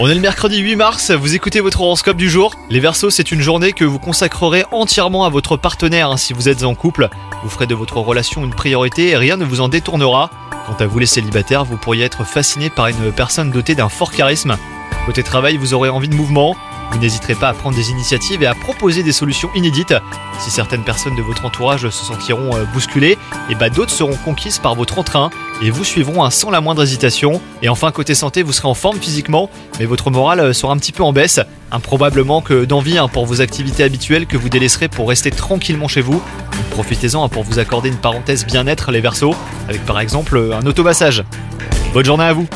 On est le mercredi 8 mars, vous écoutez votre horoscope du jour. Les Verseaux, c'est une journée que vous consacrerez entièrement à votre partenaire si vous êtes en couple. Vous ferez de votre relation une priorité et rien ne vous en détournera. Quant à vous les célibataires, vous pourriez être fasciné par une personne dotée d'un fort charisme. Côté travail, vous aurez envie de mouvement. Vous n'hésiterez pas à prendre des initiatives et à proposer des solutions inédites. Si certaines personnes de votre entourage se sentiront euh, bousculées, et bah d'autres seront conquises par votre entrain et vous suivront sans la moindre hésitation. Et enfin côté santé, vous serez en forme physiquement, mais votre morale euh, sera un petit peu en baisse. Improbablement que d'envie hein, pour vos activités habituelles que vous délaisserez pour rester tranquillement chez vous. Profitez-en hein, pour vous accorder une parenthèse bien-être les Verseaux, avec par exemple euh, un automassage. Bonne journée à vous